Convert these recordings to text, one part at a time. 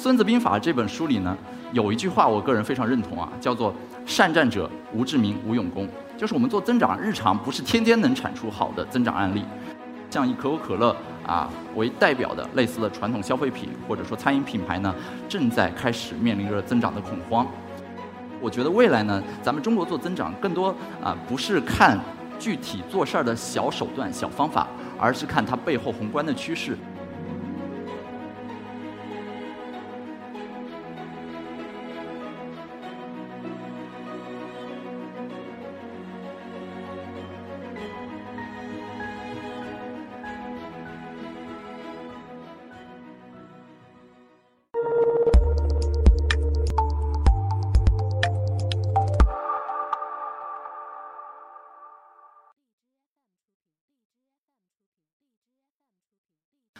孙子兵法》这本书里呢，有一句话我个人非常认同啊，叫做“善战者无智名，无勇功”。就是我们做增长，日常不是天天能产出好的增长案例。像以可口可乐啊为代表的类似的传统消费品或者说餐饮品牌呢，正在开始面临着增长的恐慌。我觉得未来呢，咱们中国做增长更多啊不是看具体做事儿的小手段、小方法，而是看它背后宏观的趋势。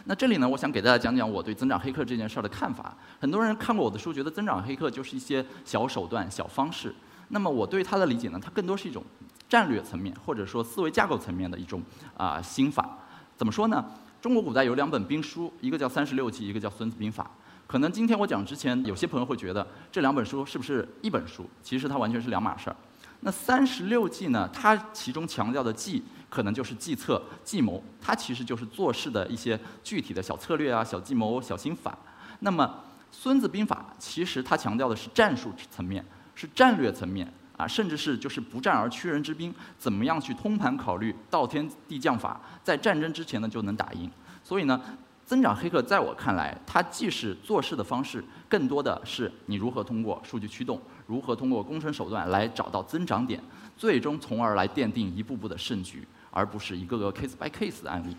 那这里呢，我想给大家讲讲我对增长黑客这件事儿的看法。很多人看过我的书，觉得增长黑客就是一些小手段、小方式。那么我对它的理解呢，它更多是一种战略层面或者说思维架构层面的一种啊心法。怎么说呢？中国古代有两本兵书，一个叫《三十六计》，一个叫《孙子兵法》。可能今天我讲之前，有些朋友会觉得这两本书是不是一本书？其实它完全是两码事儿。那三十六计呢，它其中强调的计。可能就是计策、计谋，它其实就是做事的一些具体的小策略啊、小计谋、小心法。那么《孙子兵法》其实它强调的是战术层面，是战略层面啊，甚至是就是不战而屈人之兵，怎么样去通盘考虑道天地将法，在战争之前呢就能打赢。所以呢，增长黑客在我看来，它既是做事的方式，更多的是你如何通过数据驱动，如何通过工程手段来找到增长点，最终从而来奠定一步步的胜局。而不是一个个 case by case 的案例，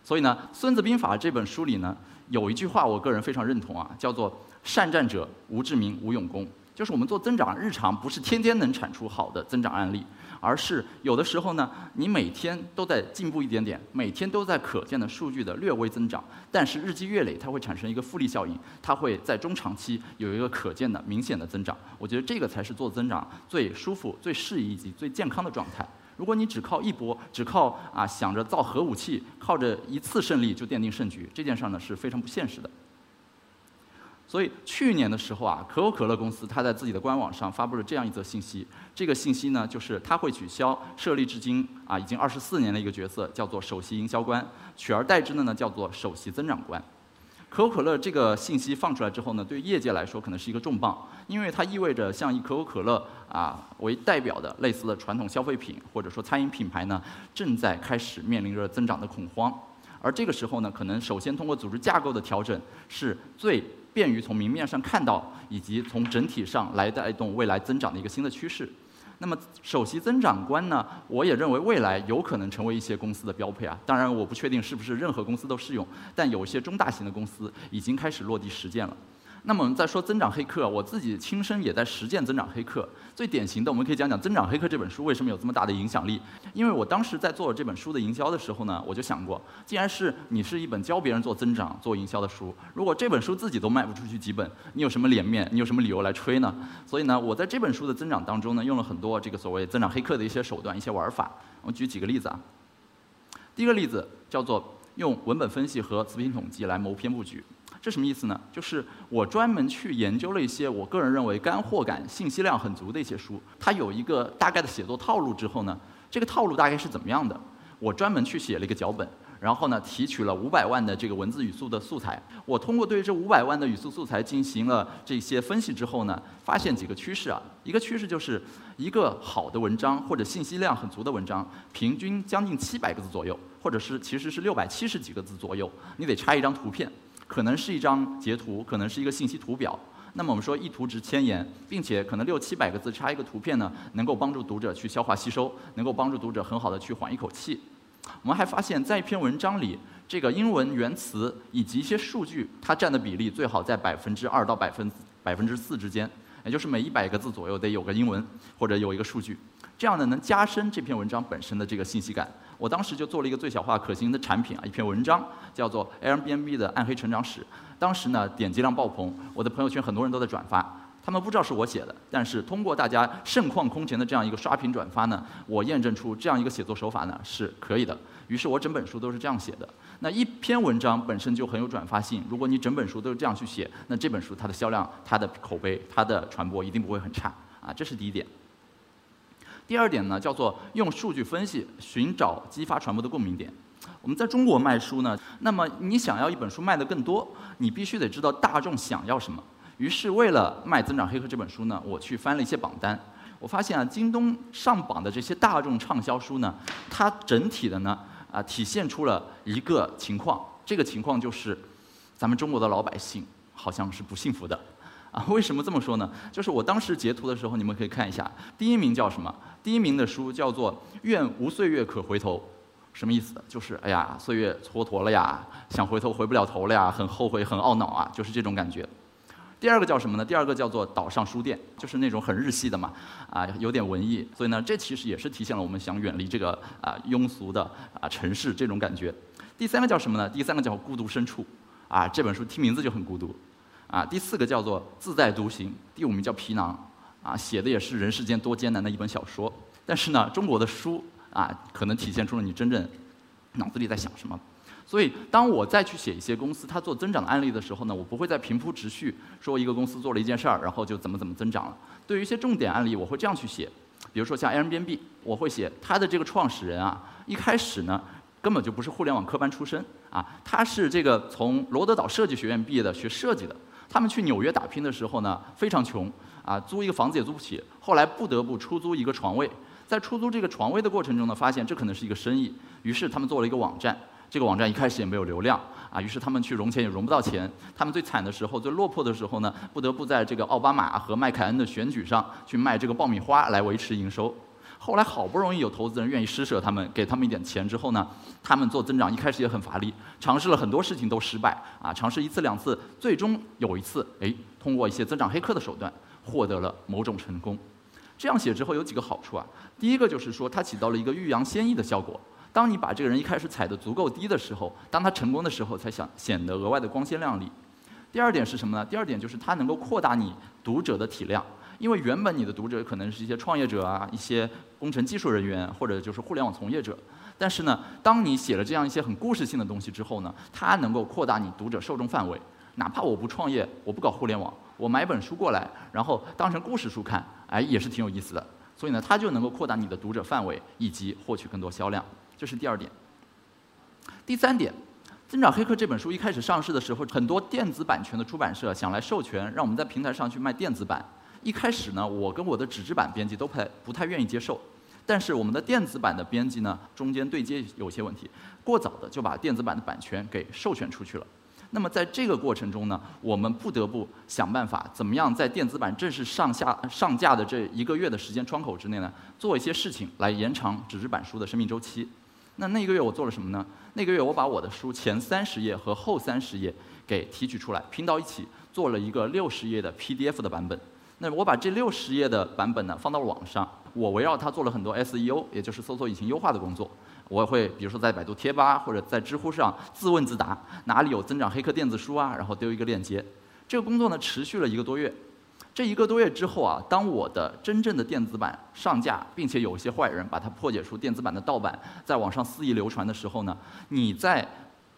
所以呢，《孙子兵法》这本书里呢，有一句话我个人非常认同啊，叫做“善战者无志明，无勇功”。就是我们做增长，日常不是天天能产出好的增长案例，而是有的时候呢，你每天都在进步一点点，每天都在可见的数据的略微增长，但是日积月累，它会产生一个复利效应，它会在中长期有一个可见的明显的增长。我觉得这个才是做增长最舒服、最适宜以及最健康的状态。如果你只靠一波，只靠啊想着造核武器，靠着一次胜利就奠定胜局，这件事儿呢是非常不现实的。所以去年的时候啊，可口可乐公司它在自己的官网上发布了这样一则信息，这个信息呢就是它会取消设立至今啊已经二十四年的一个角色，叫做首席营销官，取而代之的呢叫做首席增长官。可口可乐这个信息放出来之后呢，对业界来说可能是一个重磅，因为它意味着像以可口可乐啊为代表的类似的传统消费品或者说餐饮品牌呢，正在开始面临着增长的恐慌。而这个时候呢，可能首先通过组织架构的调整，是最便于从明面上看到，以及从整体上来带动未来增长的一个新的趋势。那么首席增长官呢？我也认为未来有可能成为一些公司的标配啊。当然，我不确定是不是任何公司都适用，但有一些中大型的公司已经开始落地实践了。那么我们再说增长黑客，我自己亲身也在实践增长黑客。最典型的，我们可以讲讲《增长黑客》这本书为什么有这么大的影响力。因为我当时在做这本书的营销的时候呢，我就想过，既然是你是一本教别人做增长、做营销的书，如果这本书自己都卖不出去几本，你有什么脸面？你有什么理由来吹呢？所以呢，我在这本书的增长当中呢，用了很多这个所谓增长黑客的一些手段、一些玩法。我举几个例子啊。第一个例子叫做用文本分析和词频统计来谋篇布局。这什么意思呢？就是我专门去研究了一些我个人认为干货感、信息量很足的一些书，它有一个大概的写作套路之后呢，这个套路大概是怎么样的？我专门去写了一个脚本，然后呢提取了五百万的这个文字语速的素材，我通过对这五百万的语速素材进行了这些分析之后呢，发现几个趋势啊，一个趋势就是一个好的文章或者信息量很足的文章，平均将近七百个字左右，或者是其实是六百七十几个字左右，你得插一张图片。可能是一张截图，可能是一个信息图表。那么我们说一图值千言，并且可能六七百个字插一个图片呢，能够帮助读者去消化吸收，能够帮助读者很好的去缓一口气。我们还发现，在一篇文章里，这个英文原词以及一些数据，它占的比例最好在百分之二到百分百分之四之间，也就是每一百个字左右得有个英文或者有一个数据，这样呢能加深这篇文章本身的这个信息感。我当时就做了一个最小化可行的产品啊，一篇文章叫做 Airbnb 的暗黑成长史。当时呢，点击量爆棚，我的朋友圈很多人都在转发。他们不知道是我写的，但是通过大家盛况空前的这样一个刷屏转发呢，我验证出这样一个写作手法呢是可以的。于是我整本书都是这样写的。那一篇文章本身就很有转发性，如果你整本书都是这样去写，那这本书它的销量、它的口碑、它的传播一定不会很差啊，这是第一点。第二点呢，叫做用数据分析寻找激发传播的共鸣点。我们在中国卖书呢，那么你想要一本书卖得更多，你必须得知道大众想要什么。于是为了卖《增长黑客》这本书呢，我去翻了一些榜单，我发现啊，京东上榜的这些大众畅销书呢，它整体的呢，啊，体现出了一个情况，这个情况就是，咱们中国的老百姓好像是不幸福的。啊，为什么这么说呢？就是我当时截图的时候，你们可以看一下，第一名叫什么？第一名的书叫做《愿无岁月可回头》，什么意思？就是哎呀，岁月蹉跎了呀，想回头回不了头了呀，很后悔，很懊恼啊，就是这种感觉。第二个叫什么呢？第二个叫做岛上书店，就是那种很日系的嘛，啊，有点文艺。所以呢，这其实也是体现了我们想远离这个啊庸俗的啊城市这种感觉。第三个叫什么呢？第三个叫孤独深处，啊，这本书听名字就很孤独。啊，第四个叫做自在独行，第五名叫皮囊，啊，写的也是人世间多艰难的一本小说。但是呢，中国的书啊，可能体现出了你真正脑子里在想什么。所以，当我再去写一些公司它做增长的案例的时候呢，我不会再平铺直叙说一个公司做了一件事儿，然后就怎么怎么增长了。对于一些重点案例，我会这样去写。比如说像 Airbnb，我会写它的这个创始人啊，一开始呢根本就不是互联网科班出身啊，他是这个从罗德岛设计学院毕业的，学设计的。他们去纽约打拼的时候呢，非常穷，啊，租一个房子也租不起，后来不得不出租一个床位，在出租这个床位的过程中呢，发现这可能是一个生意，于是他们做了一个网站，这个网站一开始也没有流量，啊，于是他们去融钱也融不到钱，他们最惨的时候、最落魄的时候呢，不得不在这个奥巴马和麦凯恩的选举上去卖这个爆米花来维持营收。后来好不容易有投资人愿意施舍他们，给他们一点钱之后呢，他们做增长一开始也很乏力，尝试了很多事情都失败啊，尝试一次两次，最终有一次，哎，通过一些增长黑客的手段获得了某种成功。这样写之后有几个好处啊，第一个就是说它起到了一个欲扬先抑的效果。当你把这个人一开始踩得足够低的时候，当他成功的时候才想显得额外的光鲜亮丽。第二点是什么呢？第二点就是它能够扩大你读者的体量。因为原本你的读者可能是一些创业者啊，一些工程技术人员，或者就是互联网从业者。但是呢，当你写了这样一些很故事性的东西之后呢，它能够扩大你读者受众范围。哪怕我不创业，我不搞互联网，我买本书过来，然后当成故事书看，哎，也是挺有意思的。所以呢，它就能够扩大你的读者范围，以及获取更多销量。这是第二点。第三点，《增长黑客》这本书一开始上市的时候，很多电子版权的出版社想来授权，让我们在平台上去卖电子版。一开始呢，我跟我的纸质版编辑都不太不太愿意接受，但是我们的电子版的编辑呢，中间对接有些问题，过早的就把电子版的版权给授权出去了。那么在这个过程中呢，我们不得不想办法，怎么样在电子版正式上下上架的这一个月的时间窗口之内呢，做一些事情来延长纸质版书的生命周期。那那个月我做了什么呢？那个月我把我的书前三十页和后三十页给提取出来，拼到一起，做了一个六十页的 PDF 的版本。那我把这六十页的版本呢放到网上，我围绕它做了很多 SEO，也就是搜索引擎优化的工作。我会比如说在百度贴吧或者在知乎上自问自答，哪里有增长黑客电子书啊？然后丢一个链接。这个工作呢持续了一个多月。这一个多月之后啊，当我的真正的电子版上架，并且有一些坏人把它破解出电子版的盗版，在网上肆意流传的时候呢，你在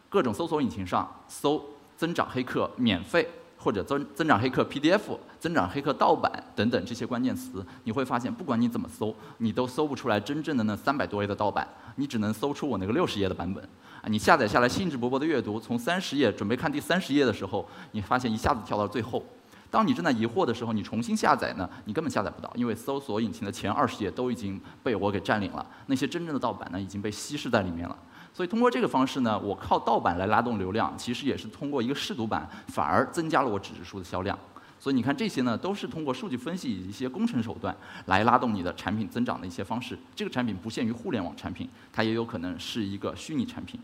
各种搜索引擎上搜“增长黑客”免费。或者增增长黑客 PDF、增长黑客盗版等等这些关键词，你会发现，不管你怎么搜，你都搜不出来真正的那三百多页的盗版，你只能搜出我那个六十页的版本。啊，你下载下来兴致勃勃的阅读，从三十页准备看第三十页的时候，你发现一下子跳到最后。当你正在疑惑的时候，你重新下载呢，你根本下载不到，因为搜索引擎的前二十页都已经被我给占领了，那些真正的盗版呢，已经被稀释在里面了。所以通过这个方式呢，我靠盗版来拉动流量，其实也是通过一个试读版，反而增加了我纸质书的销量。所以你看这些呢，都是通过数据分析以及一些工程手段来拉动你的产品增长的一些方式。这个产品不限于互联网产品，它也有可能是一个虚拟产品。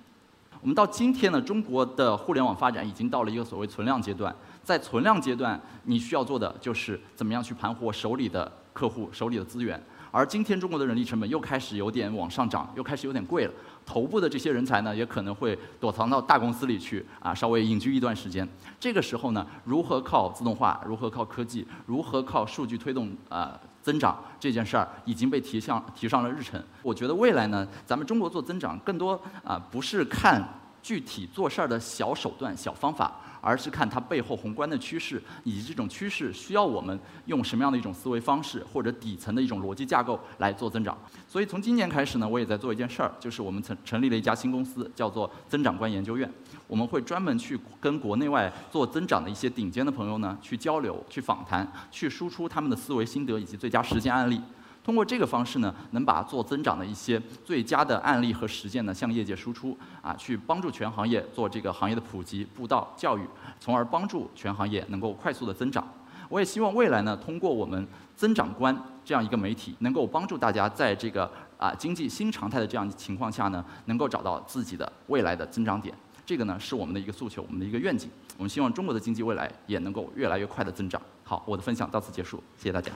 我们到今天呢，中国的互联网发展已经到了一个所谓存量阶段。在存量阶段，你需要做的就是怎么样去盘活手里的客户、手里的资源。而今天中国的人力成本又开始有点往上涨，又开始有点贵了。头部的这些人才呢，也可能会躲藏到大公司里去啊，稍微隐居一段时间。这个时候呢，如何靠自动化，如何靠科技，如何靠数据推动啊增长这件事儿，已经被提上提上了日程。我觉得未来呢，咱们中国做增长，更多啊不是看具体做事儿的小手段、小方法。而是看它背后宏观的趋势，以及这种趋势需要我们用什么样的一种思维方式，或者底层的一种逻辑架构来做增长。所以从今年开始呢，我也在做一件事儿，就是我们成成立了一家新公司，叫做增长观研究院。我们会专门去跟国内外做增长的一些顶尖的朋友呢，去交流、去访谈、去输出他们的思维心得以及最佳实践案例。通过这个方式呢，能把做增长的一些最佳的案例和实践呢，向业界输出，啊，去帮助全行业做这个行业的普及、布道、教育，从而帮助全行业能够快速的增长。我也希望未来呢，通过我们增长观这样一个媒体，能够帮助大家在这个啊经济新常态的这样情况下呢，能够找到自己的未来的增长点。这个呢，是我们的一个诉求，我们的一个愿景。我们希望中国的经济未来也能够越来越快的增长。好，我的分享到此结束，谢谢大家。